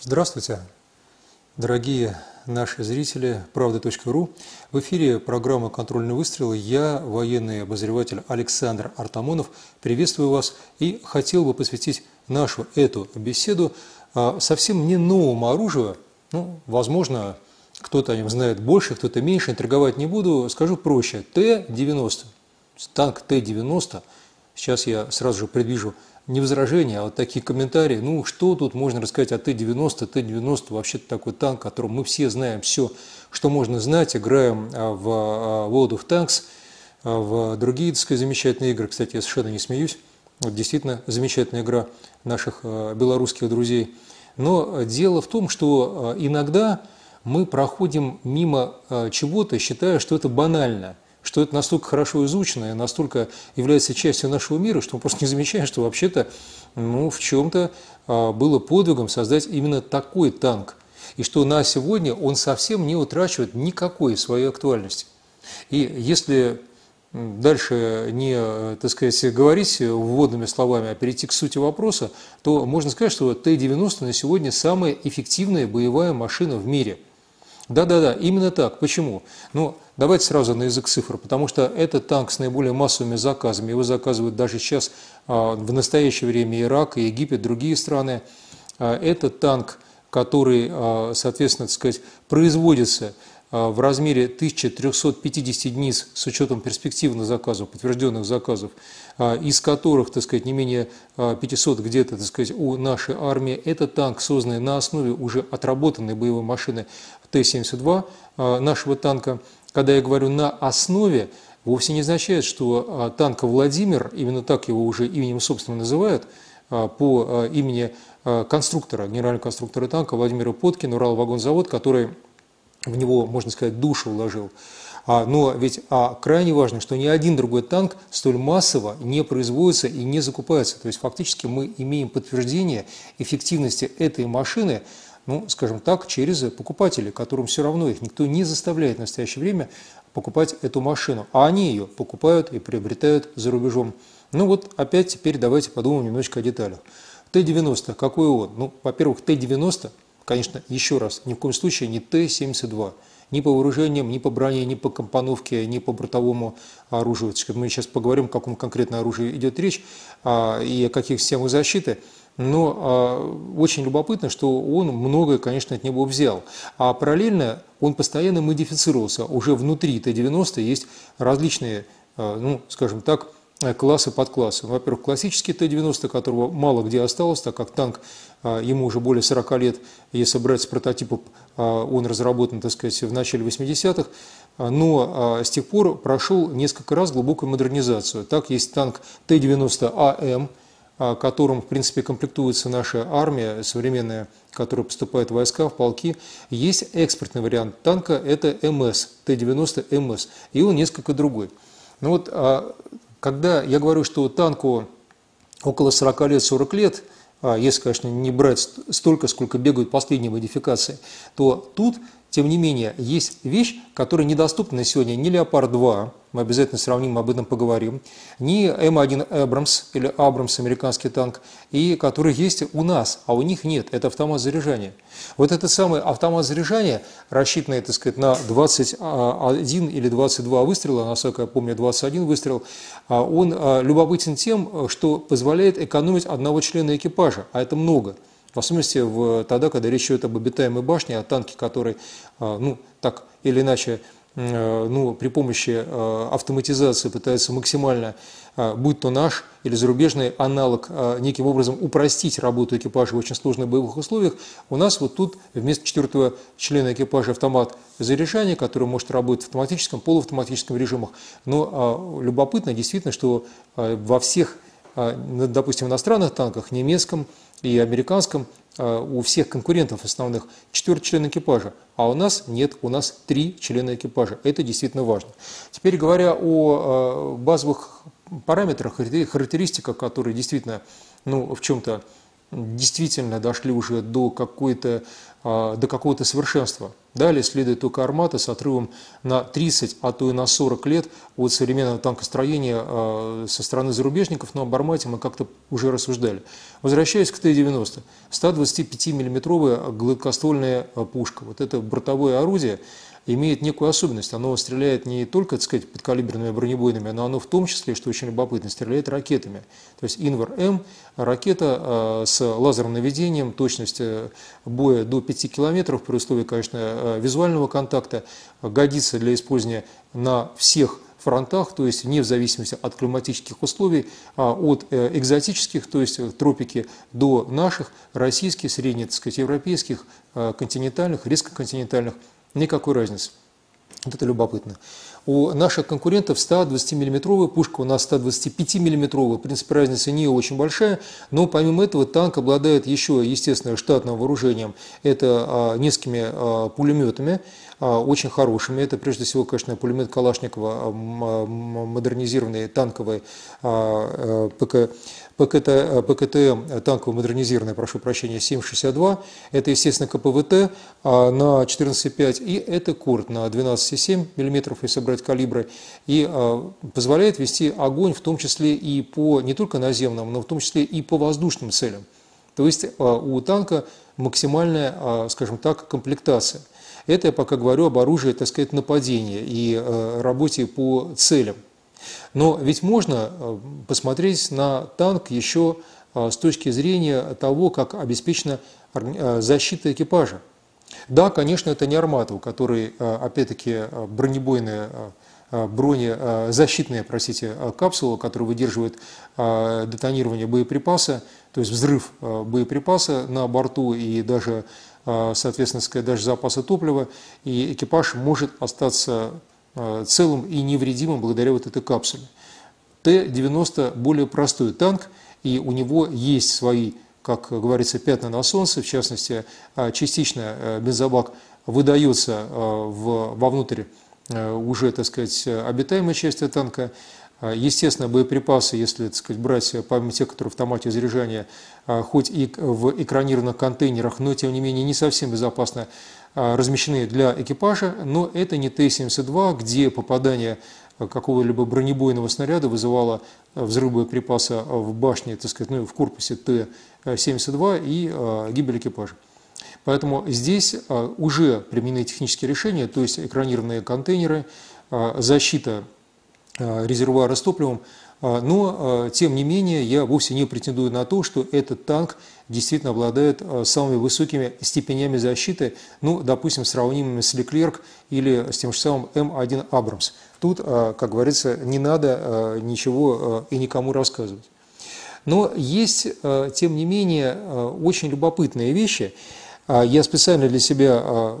Здравствуйте, дорогие наши зрители правды.ру. В эфире программа «Контрольный выстрел». Я, военный обозреватель Александр Артамонов, приветствую вас и хотел бы посвятить нашу эту беседу а, совсем не новому оружию. Ну, возможно, кто-то о нем знает больше, кто-то меньше, интриговать не буду. Скажу проще. Т-90. Танк Т-90. Сейчас я сразу же предвижу не возражения, а вот такие комментарии. Ну, что тут можно рассказать о Т-90? Т-90 вообще-то такой танк, о котором мы все знаем все, что можно знать. Играем а, в а, World of Tanks, а, в другие, так сказать, замечательные игры. Кстати, я совершенно не смеюсь. Вот действительно замечательная игра наших белорусских друзей. Но дело в том, что иногда мы проходим мимо чего-то, считая, что это банально – что это настолько хорошо изучено и настолько является частью нашего мира, что мы просто не замечаем, что вообще-то ну, в чем-то а, было подвигом создать именно такой танк. И что на сегодня он совсем не утрачивает никакой своей актуальности. И если дальше не, так сказать, говорить вводными словами, а перейти к сути вопроса, то можно сказать, что Т-90 на сегодня самая эффективная боевая машина в мире – да-да-да, именно так. Почему? Ну, давайте сразу на язык цифр, потому что это танк с наиболее массовыми заказами. Его заказывают даже сейчас, а, в настоящее время Ирак и Египет, другие страны. А, это танк, который, а, соответственно, так сказать, производится в размере 1350 единиц с учетом перспективных заказов, подтвержденных заказов, из которых, так сказать, не менее 500 где-то, так сказать, у нашей армии. Это танк, созданный на основе уже отработанной боевой машины Т-72 а, нашего танка, когда я говорю «на основе», вовсе не означает, что а, танк Владимир, именно так его уже именем собственно называют, а, по имени конструктора, генерального конструктора танка Владимира Поткина, Уралвагонзавод, который в него, можно сказать, душу вложил. Но ведь а крайне важно, что ни один другой танк столь массово не производится и не закупается. То есть фактически мы имеем подтверждение эффективности этой машины ну, скажем так, через покупателей, которым все равно их никто не заставляет в настоящее время покупать эту машину, а они ее покупают и приобретают за рубежом. Ну вот опять теперь давайте подумаем немножечко о деталях. Т-90, какой он? Ну, во-первых, Т-90, конечно, еще раз, ни в коем случае не Т-72. Ни по вооружениям, ни по броне, ни по компоновке, ни по бортовому оружию. Мы сейчас поговорим, о каком конкретно оружии идет речь а, и о каких системах защиты – но а, очень любопытно, что он многое, конечно, от него взял. А параллельно он постоянно модифицировался. Уже внутри Т-90 есть различные, а, ну, скажем так, классы под классы. Во-первых, классический Т-90, которого мало где осталось, так как танк, а, ему уже более 40 лет, если брать с прототипов, а, он разработан, так сказать, в начале 80-х, но с тех пор прошел несколько раз глубокую модернизацию. Так есть танк Т-90АМ, а, которым, в принципе, комплектуется наша армия современная, которая поступает в войска, в полки. Есть экспортный вариант танка, это МС, Т-90 МС, и он несколько другой. Но вот а, когда я говорю, что танку около 40 лет, 40 лет, а, если, конечно, не брать столько, сколько бегают последние модификации, то тут тем не менее, есть вещь, которая недоступна сегодня ни «Леопард-2», мы обязательно сравним, об этом поговорим, ни М1 Абрамс или Абрамс, американский танк, и который есть у нас, а у них нет, это автомат заряжания. Вот этот самый автомат заряжания, рассчитанный, так сказать, на 21 или 22 выстрела, насколько я помню, 21 выстрел, а он а, любопытен тем, что позволяет экономить одного члена экипажа, а это много – в особенности в, тогда, когда речь идет об обитаемой башне, о танке, который, а, ну, так или иначе, э, ну, при помощи э, автоматизации пытается максимально, э, будь то наш или зарубежный аналог, неким образом упростить работу экипажа в очень сложных боевых условиях, у нас вот тут вместо четвертого члена экипажа автомат заряжания, который может работать в автоматическом, полуавтоматическом режимах. Но а, любопытно действительно, что во всех, допустим, иностранных танках, немецком, и американском а, у всех конкурентов основных четвертый член экипажа, а у нас нет, у нас три члена экипажа. Это действительно важно. Теперь говоря о а, базовых параметрах, характеристиках, которые действительно ну, в чем-то действительно дошли уже до какой-то а, до какого-то совершенства. Далее следует только «Армата» с отрывом на 30, а то и на 40 лет от современного танкостроения а, со стороны зарубежников, но об «Армате» мы как-то уже рассуждали. Возвращаясь к Т-90, 125 миллиметровая гладкоствольная пушка. Вот это бортовое орудие – имеет некую особенность. Оно стреляет не только, так сказать, подкалиберными бронебойными, но оно в том числе, что очень любопытно, стреляет ракетами. То есть Инвар-М – ракета э, с лазерным наведением, точность э, боя до 5 километров, при условии, конечно, э, визуального контакта, годится для использования на всех фронтах, то есть не в зависимости от климатических условий, а от экзотических, то есть тропики, до наших, российских, средних, так сказать, европейских, континентальных, резкоконтинентальных Никакой разницы. Вот это любопытно. У наших конкурентов 120 миллиметровая пушка, у нас 125 миллиметровая. В принципе, разница не очень большая, но помимо этого танк обладает еще, естественно, штатным вооружением. Это а, несколькими а, пулеметами, а, очень хорошими. Это, прежде всего, конечно, пулемет Калашникова, а, модернизированный танковый а, ПК ПКТ, э, ПКТМ танково модернизированная, прошу прощения, 7,62. Это, естественно, КПВТ а на 14,5 и это КУРТ на 12,7 мм, если брать калибры. И а, позволяет вести огонь в том числе и по не только наземным, но в том числе и по воздушным целям. То есть у танка максимальная, скажем так, комплектация. Это я пока говорю об оружии, так сказать, нападения и работе по целям. Но ведь можно э, посмотреть на танк еще э, с точки зрения того, как обеспечена э, защита экипажа. Да, конечно, это не армата, у которой, опять-таки, бронебойная бронезащитная, простите, капсула, которая выдерживает детонирование боеприпаса, то есть взрыв боеприпаса на борту и даже, соответственно, даже запаса топлива, и экипаж может остаться целым и невредимым благодаря вот этой капсуле. Т-90 более простой танк, и у него есть свои, как говорится, пятна на солнце, в частности, э, частично э, бензобак выдается вовнутрь уже, так сказать, обитаемой части танка. Естественно, боеприпасы, если так сказать, брать помимо тех, которые в автомате заряжания, хоть и в экранированных контейнерах, но тем не менее не совсем безопасно размещены для экипажа, но это не Т-72, где попадание какого-либо бронебойного снаряда вызывало взрыв боеприпаса в башне, так сказать, ну, в корпусе Т-72 и а, гибель экипажа. Поэтому здесь а, уже применены технические решения, то есть экранированные контейнеры, защита резервуара с топливом, но, тем не менее, я вовсе не претендую на то, что этот танк действительно обладает э, самыми высокими степенями защиты, ну, допустим, сравнимыми с Леклерк или с тем же самым М1 Абрамс. Тут, э, как говорится, не надо э, ничего и никому рассказывать. Но есть, тем не менее, очень любопытные вещи. Я специально для себя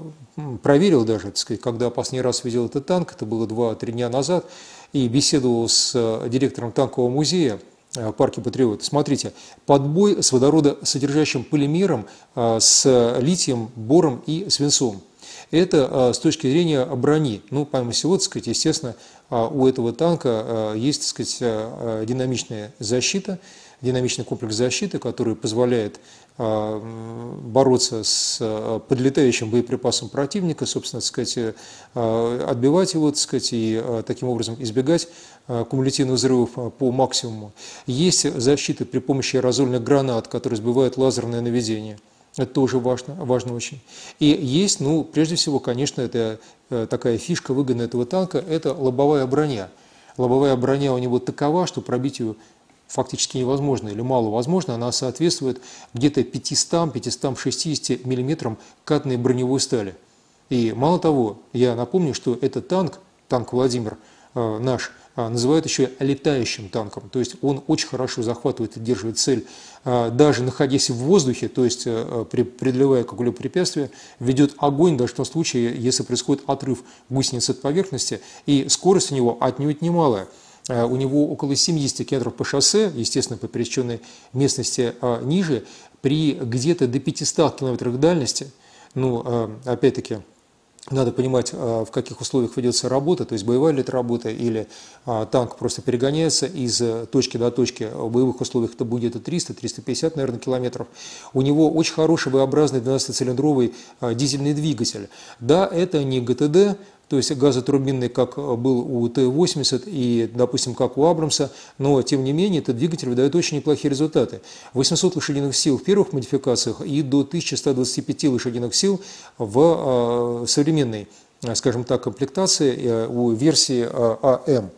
проверил даже, так сказать, когда последний раз видел этот танк, это было 2-3 дня назад, и беседовал с директором танкового музея Э, парке Патриот. Смотрите, подбой с водородосодержащим полимером э, с литием, бором и свинцом. Это э, с точки зрения брони. Ну, помимо всего, так сказать, естественно, у этого танка есть, так сказать, динамичная защита, динамичный комплекс защиты, который позволяет бороться с подлетающим боеприпасом противника, собственно, так сказать, отбивать его, так сказать, и таким образом избегать кумулятивных взрывов по максимуму. Есть защита при помощи аэрозольных гранат, которые сбивают лазерное наведение. Это тоже важно, важно очень. И есть, ну, прежде всего, конечно, это такая фишка выгодна этого танка, это лобовая броня. Лобовая броня у него такова, что пробить ее фактически невозможно или мало возможно, она соответствует где-то 500-560 миллиметрам катной броневой стали. И мало того, я напомню, что этот танк, танк Владимир, наш, а, называют еще летающим танком. То есть он очень хорошо захватывает и держит цель, а, даже находясь в воздухе, то есть преодолевая какое-либо препятствие, ведет огонь даже в том случае, если происходит отрыв гусеницы от поверхности, и скорость у него отнюдь немалая. У него около 70 км по шоссе, естественно, по пересеченной местности ниже, при где-то до 500 км дальности, ну, опять-таки, надо понимать, в каких условиях ведется работа, то есть боевая ли это работа или танк просто перегоняется из э, точки до точки. В боевых условиях это будет 300-350, наверное, километров. У него очень хороший V-образный 12-цилиндровый а, дизельный двигатель. Да, это не ГТД, то есть газотурбинный, как был у Т-80 и, допустим, как у Абрамса, но, тем не менее, этот двигатель выдает очень неплохие результаты. 800 лошадиных сил в первых модификациях и до 1125 лошадиных сил в э, современной, скажем так, комплектации э, у версии э, АМ.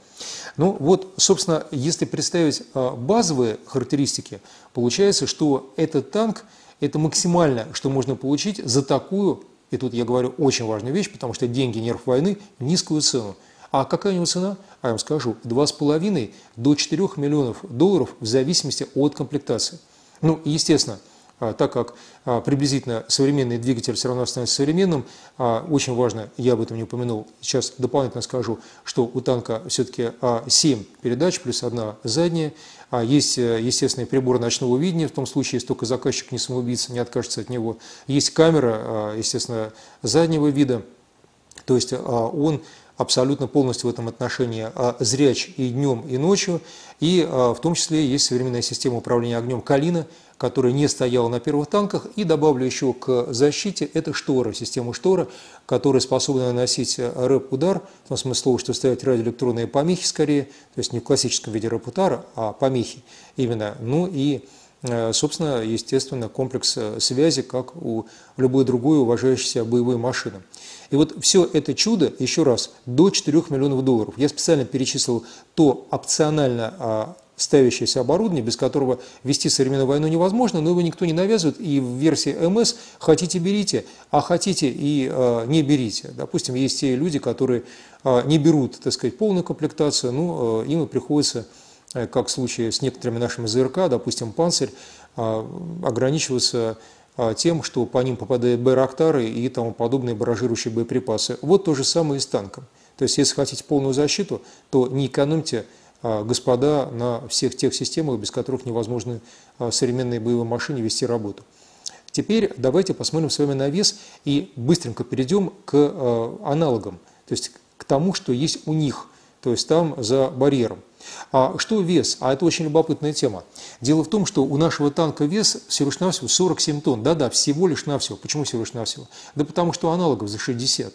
Ну вот, собственно, если представить базовые характеристики, получается, что этот танк – это максимально, что можно получить за такую и тут я говорю очень важную вещь, потому что деньги – нерв войны, низкую цену. А какая у него цена? А я вам скажу, 2,5 до 4 миллионов долларов в зависимости от комплектации. Ну, естественно, так как а, приблизительно современный двигатель все равно становится современным, а, очень важно, я об этом не упомянул, сейчас дополнительно скажу, что у танка все-таки 7 передач плюс одна задняя, есть, э, естественный прибор ночного видения, в том случае, если только заказчик не самоубийца, не откажется от него. Есть камера, естественно, заднего вида, то есть он абсолютно полностью в этом отношении зряч и днем, и ночью, и в том числе есть современная система управления огнем «Калина», которая не стояла на первых танках. И добавлю еще к защите, это штора, система штора, которая способна наносить рэп-удар, в том смысле слова, что ставить радиоэлектронные помехи скорее, то есть не в классическом виде рэп-удара, а помехи именно. Ну и собственно, естественно, комплекс э, связи, как у любой другой уважающейся боевой машины. И вот все это чудо, еще раз, до 4 миллионов долларов. Я специально перечислил то опционально а, ставящееся оборудование, без которого вести современную войну невозможно, но его никто не навязывает, и в версии МС хотите берите, а хотите и э, не берите. Допустим, есть те люди, которые э, не берут, так сказать, полную комплектацию, ну, э, им и приходится, э, как в случае с некоторыми нашими ЗРК, допустим, «Панцирь», э, ограничиваться тем, что по ним попадают байрактары и тому подобные баражирующие боеприпасы. Вот то же самое и с танком. То есть, если хотите полную защиту, то не экономьте а, господа на всех тех системах, без которых невозможно а, современной боевой машине вести работу. Теперь давайте посмотрим с вами на вес и быстренько перейдем к а, аналогам, то есть к тому, что есть у них, то есть там за барьером. А что вес? А это очень любопытная тема. Дело в том, что у нашего танка вес всего лишь навсего 47 тонн. Да-да, всего лишь навсего. Почему всего лишь навсего? Да потому что аналогов за 60.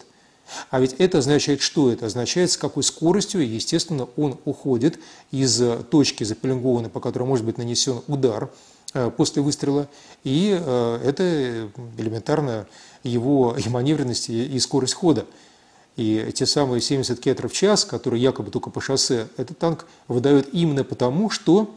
А ведь это означает что? Это означает, с какой скоростью, естественно, он уходит из точки запеленгованной, по которой может быть нанесен удар э, после выстрела, и э, это элементарно его и маневренность, и скорость хода. И те самые 70 км в час, которые якобы только по шоссе, этот танк выдает именно потому, что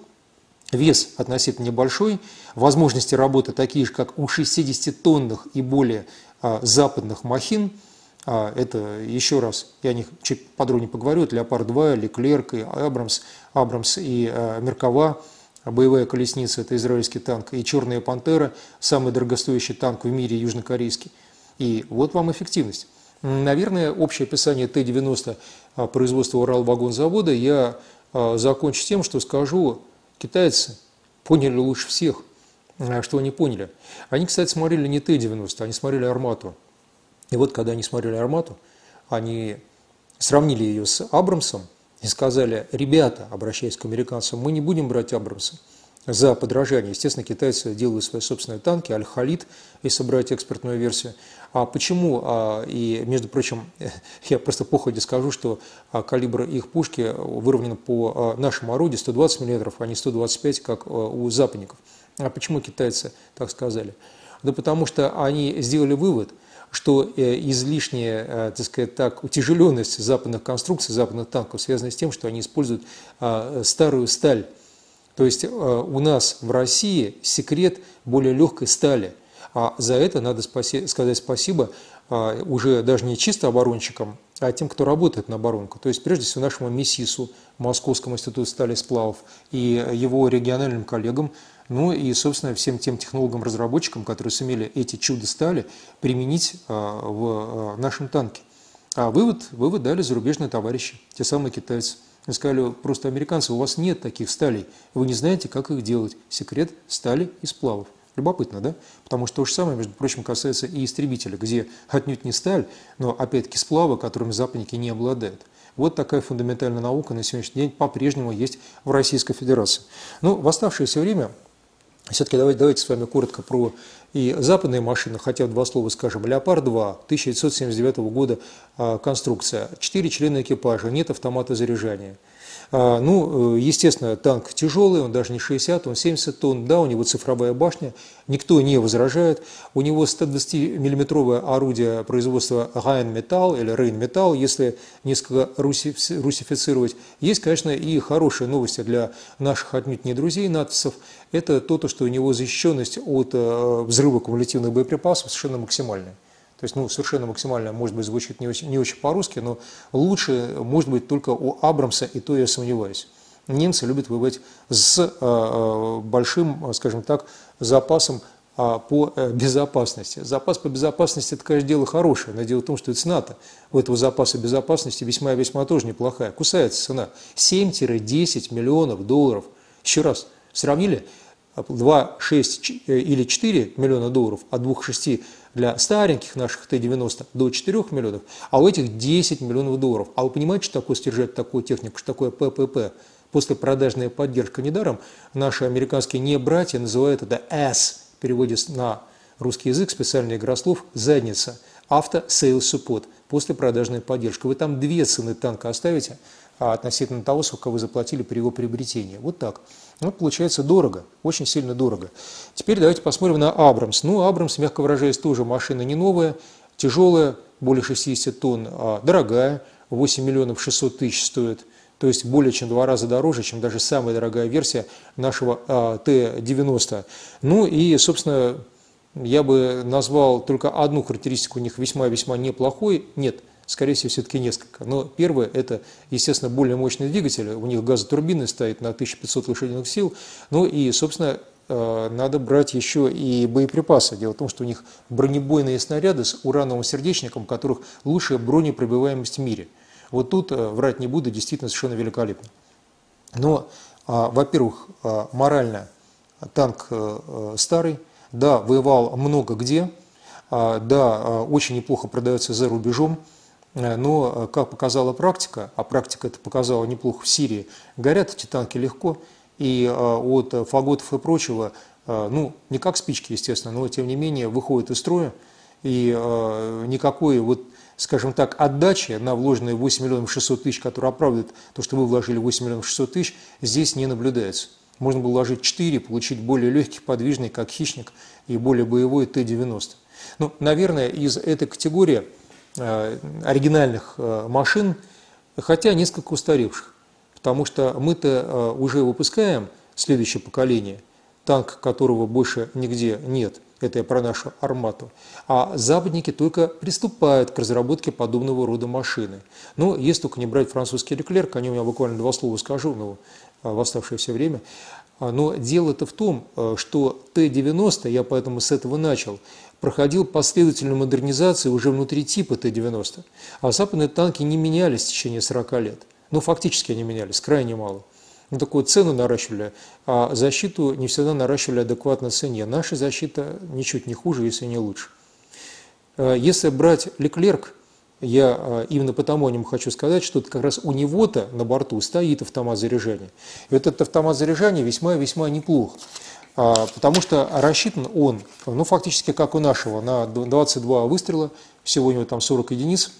вес относительно небольшой, возможности работы такие же, как у 60-тонных и более э, западных махин – а, это еще раз, я о них чуть подробнее поговорю, это Леопард-2, Леклерк и Абрамс, Абрамс и а, Меркова, боевая колесница, это израильский танк, и Черная пантера, самый дорогостоящий танк в мире южнокорейский. И вот вам эффективность. Наверное, общее описание Т-90 а, производства Уралвагонзавода я закончу тем, что скажу, китайцы поняли лучше всех, что они поняли. Они, кстати, смотрели не Т-90, они смотрели Армату. И вот, когда они смотрели «Армату», они сравнили ее с Абрамсом и сказали, ребята, обращаясь к американцам, мы не будем брать Абрамса за подражание. Естественно, китайцы делают свои собственные танки, Аль-Халид, если брать экспертную версию. А почему? А, и, между прочим, я просто походе скажу, что а, калибр их пушки выровнен по а, нашему орудию 120 мм, а не 125, как у западников. А почему китайцы так сказали? Да потому что они сделали вывод – что э, излишняя, э, так сказать так, утяжеленность западных конструкций, западных танков связана с тем, что они используют а, старую сталь. То есть э, у нас в России секрет более легкой стали. А за это надо сказать спасибо а, уже даже не чисто оборонщикам, а тем, кто работает на оборонку. То есть, прежде всего, нашему МИСИСу, Московскому институту стали сплавов, и его региональным коллегам, ну и, собственно, всем тем технологам-разработчикам, которые сумели эти чудо стали применить а, в а, нашем танке. А вывод, вывод дали зарубежные товарищи, те самые китайцы. Они сказали, просто американцы, у вас нет таких сталей, вы не знаете, как их делать. Секрет стали и сплавов. Любопытно, да? Потому что то же самое, между прочим, касается и истребителя, где отнюдь не сталь, но опять-таки сплавы, которыми западники не обладают. Вот такая фундаментальная наука на сегодняшний день по-прежнему есть в Российской Федерации. Ну, в оставшееся время все-таки давайте, давайте с вами коротко про и западные машины, хотя два слова скажем. «Леопард-2», 1979 года а, конструкция, четыре члена экипажа, нет автомата заряжания – ну, э, естественно, танк тяжелый, он даже не 60, он 70 тонн, да, у него цифровая башня, никто не возражает. У него 120-миллиметровое орудие производства Rheinmetall или Rheinmetall, если несколько русифицировать. Есть, конечно, и хорошие новости для наших отнюдь не друзей нацистов. Это то, что у него защищенность от э, взрыва кумулятивных боеприпасов совершенно максимальная. То есть, ну, совершенно максимально, может быть, звучит не очень, не очень по-русски, но лучше, может быть, только у Абрамса, и то я сомневаюсь. Немцы любят воевать с э, э большим, скажем так, запасом э, по э, безопасности. Запас по безопасности – это, конечно, дело хорошее, но дело в том, что и цена-то у этого запаса безопасности весьма-весьма тоже неплохая. Кусается цена 7-10 миллионов долларов. Еще раз, сравнили 2, 6 э, или 4 миллиона долларов от 2-6 для стареньких наших Т-90 до 4 миллионов, а у этих 10 миллионов долларов. А вы понимаете, что такое стержать такую технику, что такое ППП? После продажная поддержка недаром наши американские не братья называют это S, в на русский язык, специальный игра слов, задница, авто sales support, после продажная поддержка. Вы там две цены танка оставите относительно того, сколько вы заплатили при его приобретении. Вот так. Ну, получается дорого, очень сильно дорого. Теперь давайте посмотрим на Абрамс. Ну, Абрамс, мягко выражаясь, тоже машина не новая, тяжелая, более 60 тонн, а дорогая, 8 миллионов 600 тысяч стоит. То есть более чем два раза дороже, чем даже самая дорогая версия нашего а, Т-90. Ну и, собственно, я бы назвал только одну характеристику у них весьма-весьма неплохой. Нет, скорее всего, все-таки несколько. Но первое – это, естественно, более мощный двигатель. У них газотурбины стоит на 1500 лошадиных сил. Ну и, собственно, э, надо брать еще и боеприпасы. Дело в том, что у них бронебойные снаряды с урановым сердечником, у которых лучшая бронепробиваемость в мире. Вот тут, э, врать не буду, действительно совершенно великолепно. Но, а, во-первых, а, морально танк э, старый, да, воевал много где, а, да, очень неплохо продается за рубежом, но, э, как показала практика, а практика это показала неплохо в Сирии, горят эти танки легко, и э, от фаготов и прочего, ну, не как спички, естественно, но тем не менее выходят из строя, и никакой вот скажем так, отдачи на вложенные 8 миллионов 600 тысяч, которые оправдывают то, что вы вложили 8 миллионов 600 тысяч, здесь не наблюдается. Можно было вложить 4, получить более легкий, подвижный, как хищник, и более боевой Т-90. Ну, наверное, из этой категории Э, оригинальных э, машин, хотя несколько устаревших. Потому что мы-то э, уже выпускаем следующее поколение, танк которого больше нигде нет. Это я про нашу армату. А западники только приступают к разработке подобного рода машины. Но если только не брать французский Леклерк, о нем я буквально два слова скажу но в оставшееся время. Но дело-то в том, что Т-90, я поэтому с этого начал, проходил последовательную модернизацию уже внутри типа Т-90. А западные танки не менялись в течение 40 лет. Ну, фактически они менялись, крайне мало. Ну, такую цену наращивали, а защиту не всегда наращивали адекватно цене. Наша защита ничуть не хуже, если не лучше. Э, если брать Леклерк, я э, именно потому о нем хочу сказать, что как раз у него-то на борту стоит автомат заряжания. И этот автомат заряжания весьма-весьма неплох. А, потому что рассчитан он, ну, фактически как у нашего, на 22 выстрела, всего у него там 40 единиц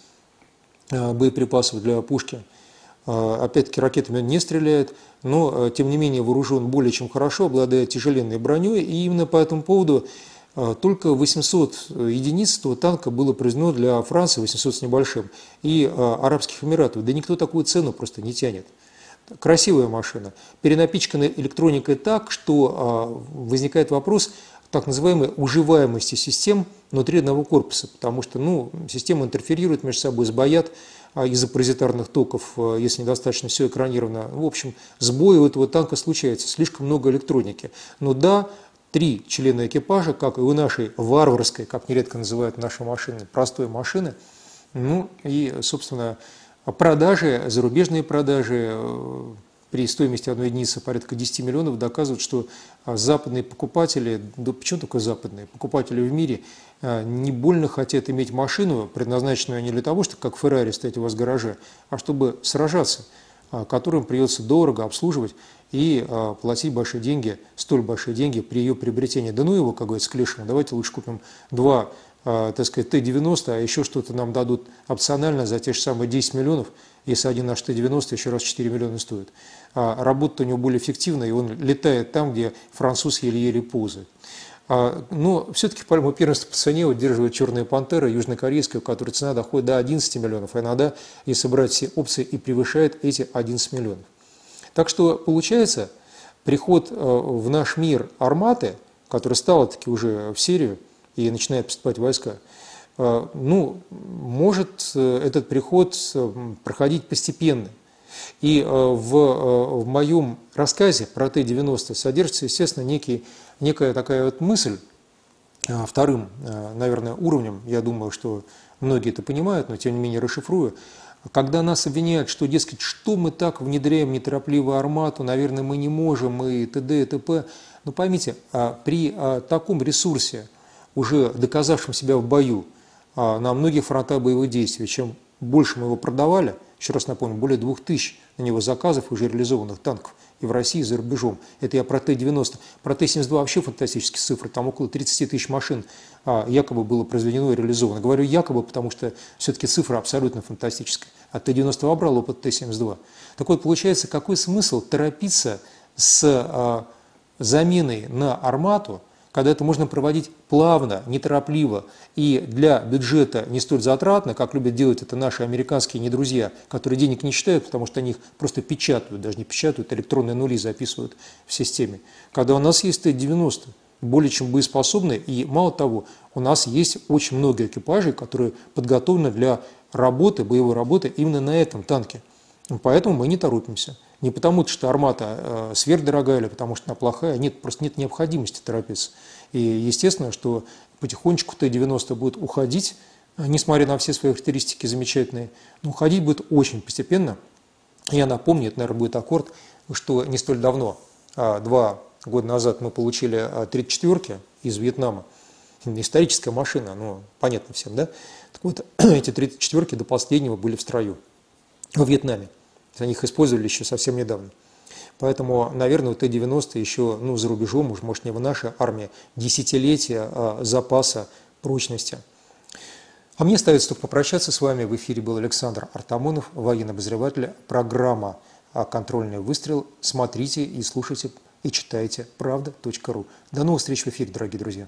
а, боеприпасов для пушки. А, опять-таки ракетами он не стреляет, но тем не менее вооружен более чем хорошо, обладает тяжеленной броней, и именно по этому поводу только 800 единиц этого танка было произведено для Франции, 800 с небольшим, и Арабских Эмиратов. Да никто такую цену просто не тянет. Красивая машина, перенапичкана электроникой так, что а, возникает вопрос так называемой уживаемости систем внутри одного корпуса, потому что ну, системы интерферируют между собой, сбоят а, из-за паразитарных токов, а, если недостаточно все экранировано. В общем, сбои у этого танка случается, слишком много электроники. Но да, три члена экипажа, как и у нашей варварской, как нередко называют наши машины, простой машины, ну и, собственно, продажи, зарубежные продажи, э, при стоимости одной единицы порядка 10 миллионов доказывают, что а, западные покупатели, да почему только западные, покупатели в мире а, не больно хотят иметь машину, предназначенную не для того, чтобы как Феррари стоять у вас в гараже, а чтобы сражаться, а, которым придется дорого обслуживать и платить большие деньги, столь большие деньги при ее приобретении. Да ну его, как говорится, к лешему, давайте лучше купим два так сказать, Т-90, а еще что-то нам дадут опционально за те же самые 10 миллионов, если один наш Т-90 еще раз 4 миллиона стоит. А работа у него более эффективная, и он летает там, где француз еле-еле ползает. А, но все-таки по первенство по цене удерживает «Черная пантера» южнокорейская, у которой цена доходит до 11 миллионов, а иногда, если брать все опции, и превышает эти 11 миллионов. Так что получается, приход э, в наш мир «Арматы», который стал таки уже в серию и начинает поступать войска, э, ну, может э, этот приход проходить постепенно. И э, в, э, в моем рассказе про Т-90 содержится, естественно, некий, некая такая вот мысль, э, вторым, наверное, уровнем, я думаю, что многие это понимают, но тем не менее расшифрую, когда нас обвиняют, что, дескать, что мы так внедряем неторопливо армату, наверное, мы не можем, и т.д. и т.п. Но поймите, а при таком ресурсе, уже доказавшем себя в бою, на многих фронтах боевых действий, чем больше мы его продавали – еще раз напомню, более 2000 на него заказов уже реализованных танков и в России, и за рубежом. Это я про Т-90. Про Т-72 вообще фантастические цифры. Там около 30 тысяч машин а, якобы было произведено и реализовано. Говорю якобы, потому что все-таки цифра абсолютно фантастическая. А Т-90 вобрал опыт Т-72. Так вот, получается, какой смысл торопиться с а, заменой на армату – когда это можно проводить плавно, неторопливо и для бюджета не столь затратно, как любят делать это наши американские недрузья, которые денег не считают, потому что они их просто печатают, даже не печатают, электронные нули записывают в системе. Когда у нас есть Т-90, более чем боеспособны, и мало того, у нас есть очень много экипажей, которые подготовлены для работы, боевой работы именно на этом танке. Поэтому мы не торопимся. Не потому, что армата э, сверхдорогая или потому, что она плохая. Нет, просто нет необходимости торопиться. И естественно, что потихонечку Т-90 будет уходить, э, несмотря на все свои характеристики замечательные. Но уходить будет очень постепенно. Я напомню, это, наверное, будет аккорд, что не столь давно, а два года назад мы получили 34-ки а, из Вьетнама. Историческая машина, ну, понятно всем, да? Так вот, эти 34-ки до последнего были в строю во Вьетнаме. Они их использовали еще совсем недавно. Поэтому, наверное, Т-90 еще ну, за рубежом, уж, может, не в нашей армии, десятилетия а, запаса прочности. А мне остается только попрощаться с вами. В эфире был Александр Артамонов, военный обозреватель. Программа «Контрольный выстрел». Смотрите и слушайте и читайте правда.ру. До новых встреч в эфире, дорогие друзья.